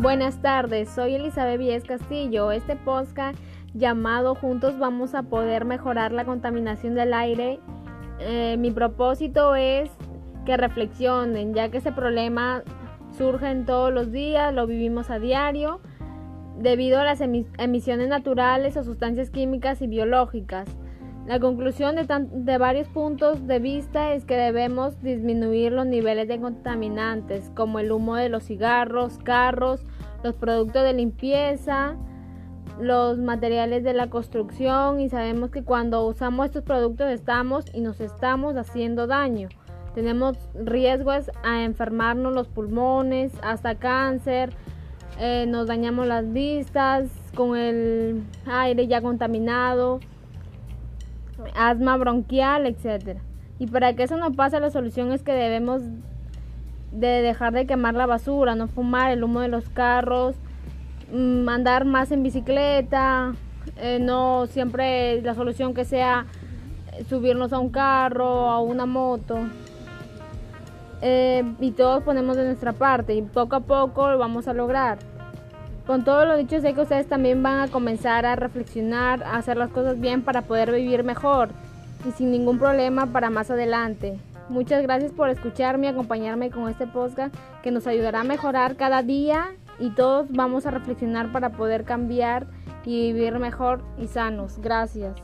Buenas tardes, soy Elizabeth Víez Castillo. Este podcast llamado Juntos vamos a poder mejorar la contaminación del aire. Eh, mi propósito es que reflexionen, ya que ese problema surge en todos los días, lo vivimos a diario, debido a las emisiones naturales o sustancias químicas y biológicas. La conclusión de, de, varios puntos de vista es que debemos disminuir los niveles de contaminantes, como el humo de los cigarros, carros, los productos de limpieza, los materiales de la construcción y sabemos que cuando usamos estos productos estamos y nos estamos haciendo daño. Tenemos riesgos a enfermarnos los pulmones, hasta cáncer, eh, nos dañamos las vistas con el aire ya contaminado asma bronquial, etc. Y para que eso no pase, la solución es que debemos de dejar de quemar la basura, no fumar el humo de los carros, mm, andar más en bicicleta, eh, no siempre la solución que sea subirnos a un carro, a una moto. Eh, y todos ponemos de nuestra parte y poco a poco lo vamos a lograr. Con todo lo dicho, sé que ustedes también van a comenzar a reflexionar, a hacer las cosas bien para poder vivir mejor y sin ningún problema para más adelante. Muchas gracias por escucharme y acompañarme con este podcast que nos ayudará a mejorar cada día y todos vamos a reflexionar para poder cambiar y vivir mejor y sanos. Gracias.